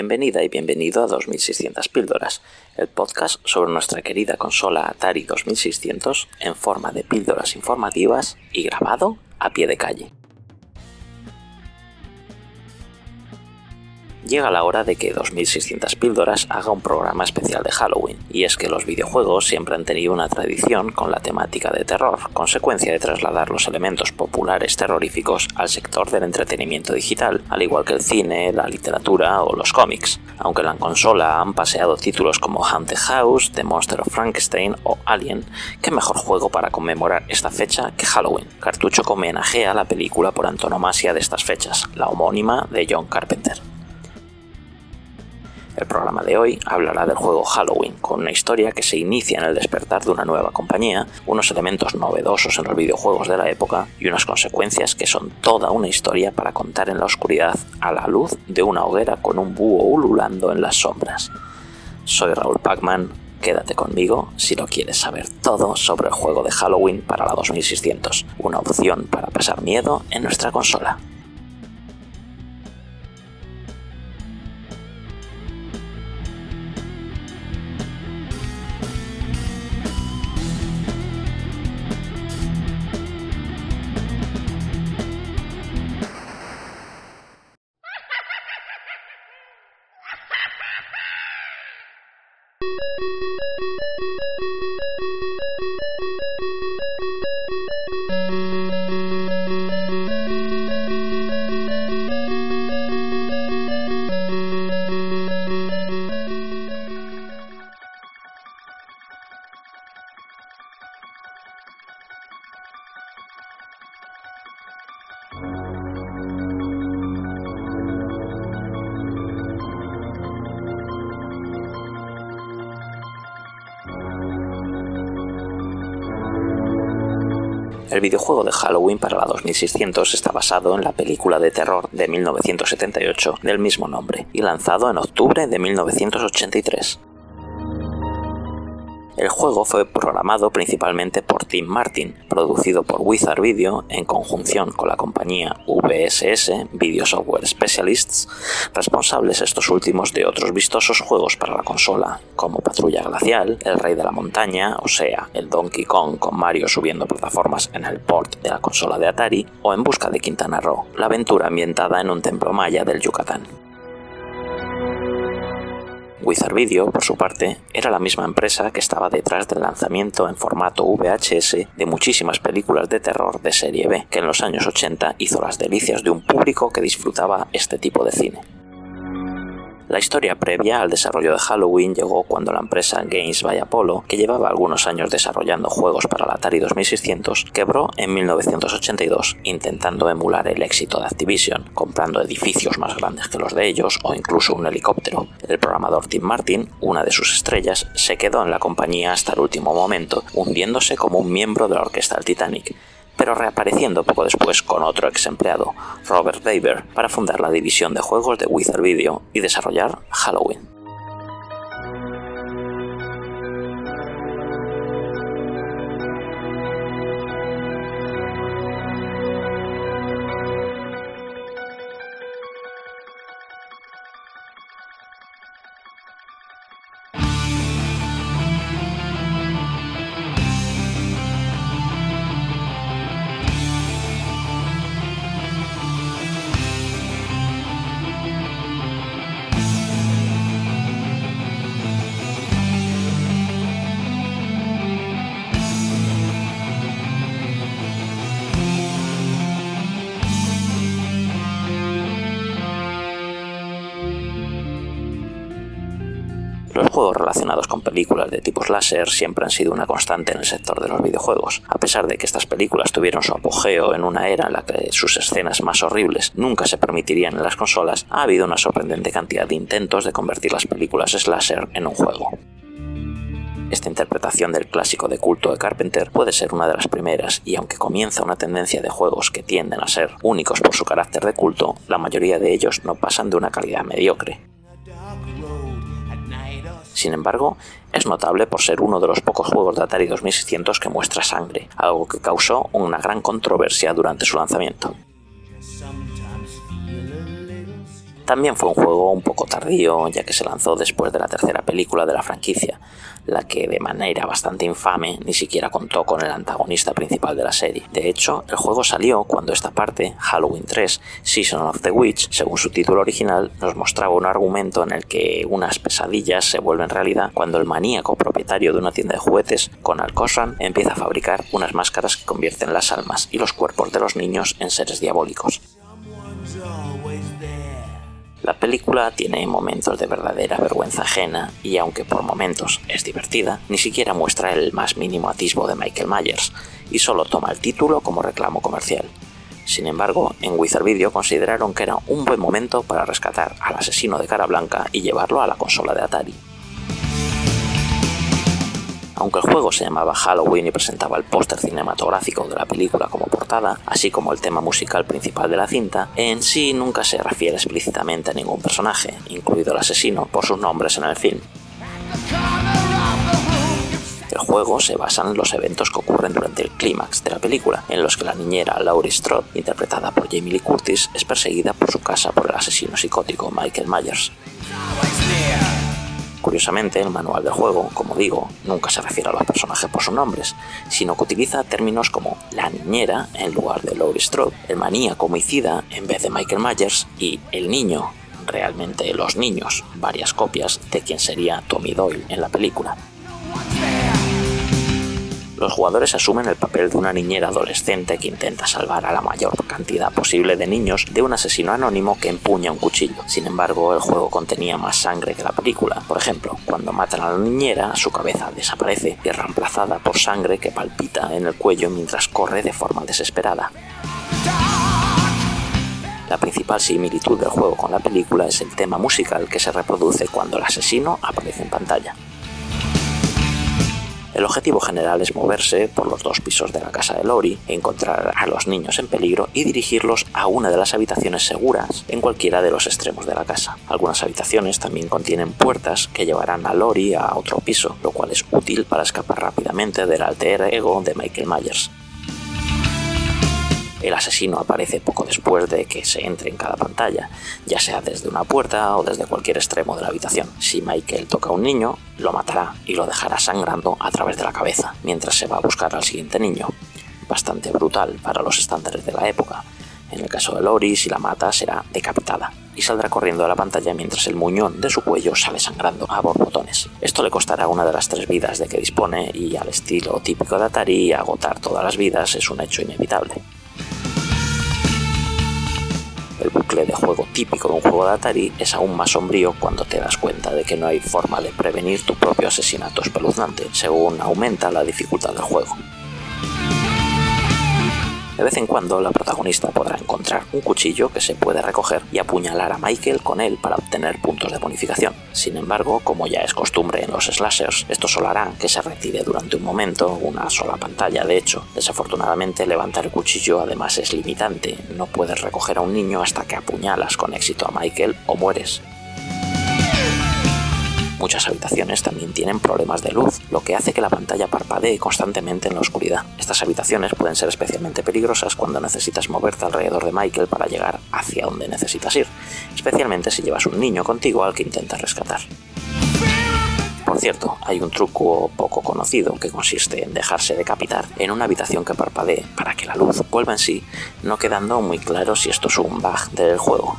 Bienvenida y bienvenido a 2600 píldoras, el podcast sobre nuestra querida consola Atari 2600 en forma de píldoras informativas y grabado a pie de calle. Llega la hora de que 2600 píldoras haga un programa especial de Halloween, y es que los videojuegos siempre han tenido una tradición con la temática de terror, consecuencia de trasladar los elementos populares terroríficos al sector del entretenimiento digital, al igual que el cine, la literatura o los cómics, aunque en la consola han paseado títulos como Haunted House, The Monster of Frankenstein o Alien, qué mejor juego para conmemorar esta fecha que Halloween, cartucho homenajea la película por antonomasia de estas fechas, la homónima de John Carpenter. El programa de hoy hablará del juego Halloween, con una historia que se inicia en el despertar de una nueva compañía, unos elementos novedosos en los videojuegos de la época y unas consecuencias que son toda una historia para contar en la oscuridad a la luz de una hoguera con un búho ululando en las sombras. Soy Raúl Pacman, quédate conmigo si lo quieres saber todo sobre el juego de Halloween para la 2600, una opción para pasar miedo en nuestra consola. El videojuego de Halloween para la 2600 está basado en la película de terror de 1978 del mismo nombre y lanzado en octubre de 1983. El juego fue programado principalmente por Tim Martin, producido por Wizard Video en conjunción con la compañía VSS Video Software Specialists, responsables estos últimos de otros vistosos juegos para la consola, como Patrulla Glacial, El Rey de la Montaña, o sea, el Donkey Kong con Mario subiendo plataformas en el port de la consola de Atari, o En Busca de Quintana Roo, la aventura ambientada en un templo maya del Yucatán. Wizard Video, por su parte, era la misma empresa que estaba detrás del lanzamiento en formato VHS de muchísimas películas de terror de serie B, que en los años 80 hizo las delicias de un público que disfrutaba este tipo de cine. La historia previa al desarrollo de Halloween llegó cuando la empresa Games by Apollo, que llevaba algunos años desarrollando juegos para la Atari 2600, quebró en 1982 intentando emular el éxito de Activision, comprando edificios más grandes que los de ellos o incluso un helicóptero. El programador Tim Martin, una de sus estrellas, se quedó en la compañía hasta el último momento, hundiéndose como un miembro de la orquesta del Titanic, pero reapareciendo poco después con otro ex empleado, Robert Daber, para fundar la división de juegos de Wizard Video y desarrollar Halloween. Relacionados con películas de tipo slasher siempre han sido una constante en el sector de los videojuegos. A pesar de que estas películas tuvieron su apogeo en una era en la que sus escenas más horribles nunca se permitirían en las consolas, ha habido una sorprendente cantidad de intentos de convertir las películas slasher en un juego. Esta interpretación del clásico de culto de Carpenter puede ser una de las primeras, y aunque comienza una tendencia de juegos que tienden a ser únicos por su carácter de culto, la mayoría de ellos no pasan de una calidad mediocre. Sin embargo, es notable por ser uno de los pocos juegos de Atari 2600 que muestra sangre, algo que causó una gran controversia durante su lanzamiento. También fue un juego un poco tardío, ya que se lanzó después de la tercera película de la franquicia, la que de manera bastante infame ni siquiera contó con el antagonista principal de la serie. De hecho, el juego salió cuando esta parte, Halloween 3, Season of the Witch, según su título original, nos mostraba un argumento en el que unas pesadillas se vuelven realidad cuando el maníaco propietario de una tienda de juguetes, Conal Cosran, empieza a fabricar unas máscaras que convierten las almas y los cuerpos de los niños en seres diabólicos. La película tiene momentos de verdadera vergüenza ajena y aunque por momentos es divertida, ni siquiera muestra el más mínimo atisbo de Michael Myers y solo toma el título como reclamo comercial. Sin embargo, en Wizard Video consideraron que era un buen momento para rescatar al asesino de cara blanca y llevarlo a la consola de Atari. Aunque el juego se llamaba Halloween y presentaba el póster cinematográfico de la película como portada, así como el tema musical principal de la cinta, en sí nunca se refiere explícitamente a ningún personaje, incluido el asesino, por sus nombres en el film. El juego se basa en los eventos que ocurren durante el clímax de la película, en los que la niñera Laurie Strode, interpretada por Jamie Lee Curtis, es perseguida por su casa por el asesino psicótico Michael Myers. Curiosamente, el manual del juego, como digo, nunca se refiere a los personajes por sus nombres, sino que utiliza términos como la niñera en lugar de Laurie Strode, el maníaco homicida en vez de Michael Myers y el niño, realmente los niños, varias copias de quien sería Tommy Doyle en la película. Los jugadores asumen el papel de una niñera adolescente que intenta salvar a la mayor cantidad posible de niños de un asesino anónimo que empuña un cuchillo. Sin embargo, el juego contenía más sangre que la película. Por ejemplo, cuando matan a la niñera, su cabeza desaparece y es reemplazada por sangre que palpita en el cuello mientras corre de forma desesperada. La principal similitud del juego con la película es el tema musical que se reproduce cuando el asesino aparece en pantalla. El objetivo general es moverse por los dos pisos de la casa de Lori, encontrar a los niños en peligro y dirigirlos a una de las habitaciones seguras en cualquiera de los extremos de la casa. Algunas habitaciones también contienen puertas que llevarán a Lori a otro piso, lo cual es útil para escapar rápidamente del alter ego de Michael Myers. El asesino aparece poco después de que se entre en cada pantalla, ya sea desde una puerta o desde cualquier extremo de la habitación. Si Michael toca a un niño, lo matará y lo dejará sangrando a través de la cabeza, mientras se va a buscar al siguiente niño. Bastante brutal para los estándares de la época. En el caso de Lori, si la mata, será decapitada y saldrá corriendo a la pantalla mientras el muñón de su cuello sale sangrando a borbotones. Esto le costará una de las tres vidas de que dispone y al estilo típico de Atari, agotar todas las vidas es un hecho inevitable. El bucle de juego típico de un juego de Atari es aún más sombrío cuando te das cuenta de que no hay forma de prevenir tu propio asesinato espeluznante, según aumenta la dificultad del juego. De vez en cuando la protagonista podrá encontrar un cuchillo que se puede recoger y apuñalar a Michael con él para obtener puntos de bonificación. Sin embargo, como ya es costumbre en los slashers, esto solo hará que se retire durante un momento, una sola pantalla de hecho. Desafortunadamente levantar el cuchillo además es limitante, no puedes recoger a un niño hasta que apuñalas con éxito a Michael o mueres. Muchas habitaciones también tienen problemas de luz, lo que hace que la pantalla parpadee constantemente en la oscuridad. Estas habitaciones pueden ser especialmente peligrosas cuando necesitas moverte alrededor de Michael para llegar hacia donde necesitas ir, especialmente si llevas un niño contigo al que intentas rescatar. Por cierto, hay un truco poco conocido que consiste en dejarse decapitar en una habitación que parpadee para que la luz vuelva en sí, no quedando muy claro si esto es un bug del juego.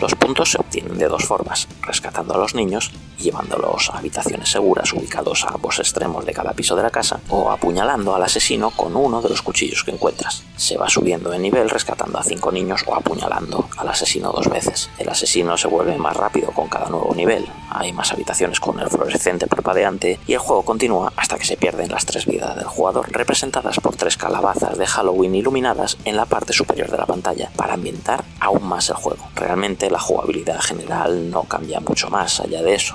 Los puntos se obtienen de dos formas, rescatando a los niños y llevándolos a habitaciones seguras ubicados a ambos extremos de cada piso de la casa, o apuñalando al asesino con uno de los cuchillos que encuentras. Se va subiendo de nivel rescatando a cinco niños o apuñalando al asesino dos veces. El asesino se vuelve más rápido con cada nuevo nivel, hay más habitaciones con el fluorescente parpadeante y el juego continúa hasta que se pierden las tres vidas del jugador, representadas por tres calabazas de Halloween iluminadas en la parte superior de la pantalla, para ambientar aún más el juego. Realmente la jugabilidad general no cambia mucho más allá de eso.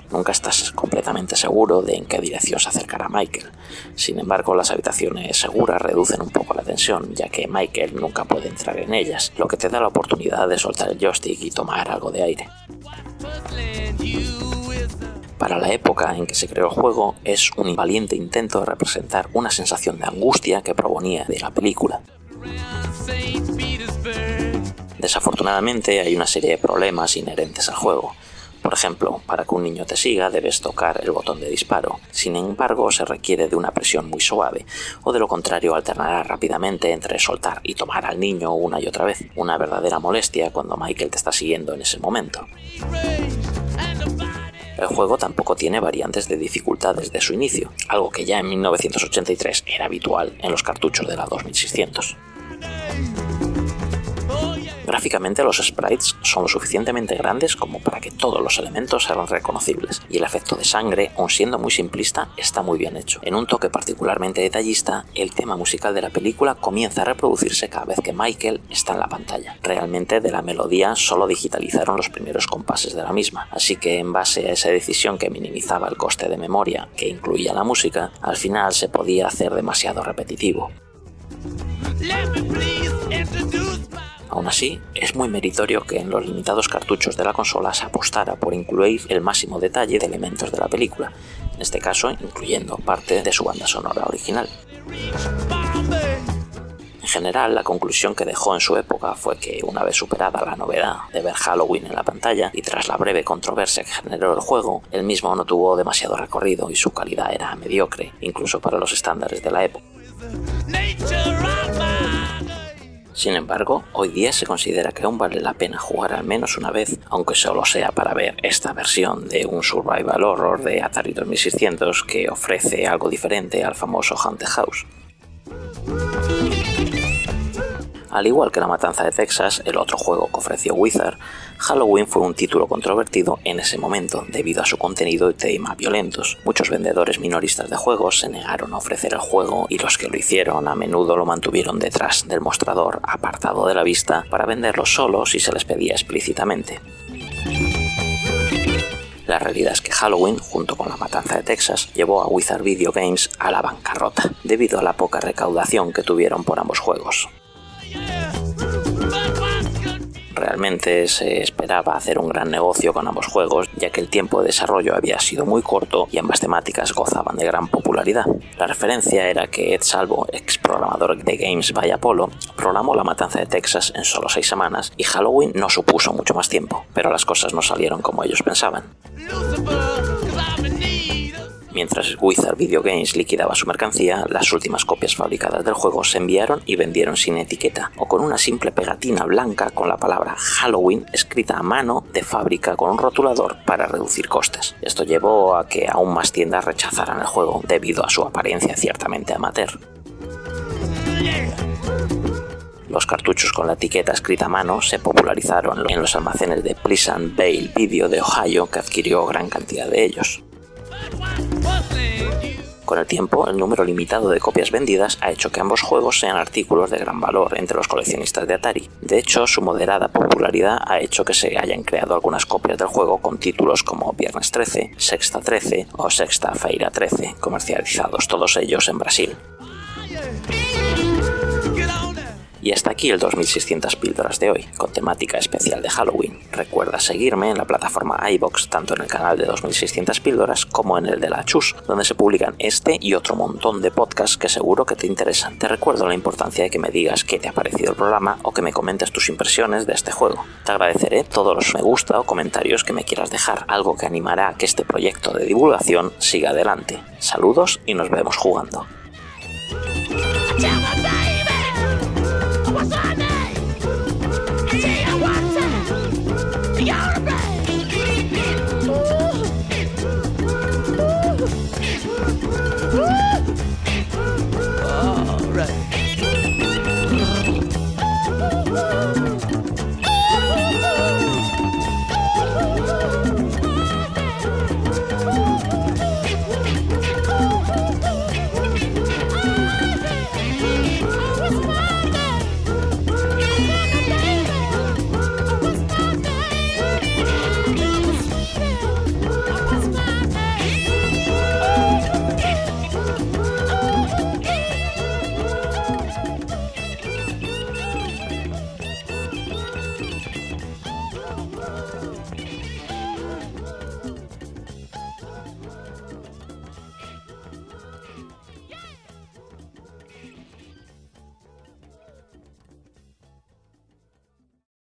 Nunca estás completamente seguro de en qué dirección se acercará Michael. Sin embargo, las habitaciones seguras reducen un poco la tensión, ya que Michael nunca puede entrar en ellas, lo que te da la oportunidad de soltar el joystick y tomar algo de aire. Para la época en que se creó el juego, es un valiente intento de representar una sensación de angustia que provenía de la película. Desafortunadamente hay una serie de problemas inherentes al juego. Por ejemplo, para que un niño te siga debes tocar el botón de disparo. Sin embargo, se requiere de una presión muy suave, o de lo contrario alternará rápidamente entre soltar y tomar al niño una y otra vez. Una verdadera molestia cuando Michael te está siguiendo en ese momento. El juego tampoco tiene variantes de dificultad desde su inicio, algo que ya en 1983 era habitual en los cartuchos de la 2600. Gráficamente los sprites son lo suficientemente grandes como para que todos los elementos sean reconocibles, y el efecto de sangre, aun siendo muy simplista, está muy bien hecho. En un toque particularmente detallista, el tema musical de la película comienza a reproducirse cada vez que Michael está en la pantalla. Realmente de la melodía solo digitalizaron los primeros compases de la misma, así que en base a esa decisión que minimizaba el coste de memoria que incluía la música, al final se podía hacer demasiado repetitivo. Aún así, es muy meritorio que en los limitados cartuchos de la consola se apostara por incluir el máximo detalle de elementos de la película, en este caso incluyendo parte de su banda sonora original. En general, la conclusión que dejó en su época fue que, una vez superada la novedad de ver Halloween en la pantalla y tras la breve controversia que generó el juego, el mismo no tuvo demasiado recorrido y su calidad era mediocre, incluso para los estándares de la época. Sin embargo, hoy día se considera que aún vale la pena jugar al menos una vez, aunque solo sea para ver esta versión de un survival horror de Atari 2600 que ofrece algo diferente al famoso Haunted House. Al igual que La Matanza de Texas, el otro juego que ofreció Wizard, Halloween fue un título controvertido en ese momento debido a su contenido y tema violentos. Muchos vendedores minoristas de juegos se negaron a ofrecer el juego y los que lo hicieron a menudo lo mantuvieron detrás del mostrador, apartado de la vista, para venderlo solo si se les pedía explícitamente. La realidad es que Halloween, junto con la matanza de Texas, llevó a Wizard Video Games a la bancarrota, debido a la poca recaudación que tuvieron por ambos juegos. Realmente se esperaba hacer un gran negocio con ambos juegos, ya que el tiempo de desarrollo había sido muy corto y ambas temáticas gozaban de gran popularidad. La referencia era que Ed Salvo, ex programador de Games by Apollo, programó La Matanza de Texas en solo seis semanas y Halloween no supuso mucho más tiempo, pero las cosas no salieron como ellos pensaban. Mientras Wizard Video Games liquidaba su mercancía, las últimas copias fabricadas del juego se enviaron y vendieron sin etiqueta o con una simple pegatina blanca con la palabra Halloween escrita a mano de fábrica con un rotulador para reducir costes. Esto llevó a que aún más tiendas rechazaran el juego debido a su apariencia ciertamente amateur. Los cartuchos con la etiqueta escrita a mano se popularizaron en los almacenes de Pleasant Vale Video de Ohio, que adquirió gran cantidad de ellos. Con el tiempo, el número limitado de copias vendidas ha hecho que ambos juegos sean artículos de gran valor entre los coleccionistas de Atari. De hecho, su moderada popularidad ha hecho que se hayan creado algunas copias del juego con títulos como Viernes 13, Sexta 13 o Sexta Feira 13, comercializados todos ellos en Brasil. Y hasta aquí el 2600 píldoras de hoy, con temática especial de Halloween. Recuerda seguirme en la plataforma iBox, tanto en el canal de 2600 píldoras como en el de la Chus, donde se publican este y otro montón de podcasts que seguro que te interesan. Te recuerdo la importancia de que me digas qué te ha parecido el programa o que me comentes tus impresiones de este juego. Te agradeceré todos los me gusta o comentarios que me quieras dejar, algo que animará a que este proyecto de divulgación siga adelante. Saludos y nos vemos jugando.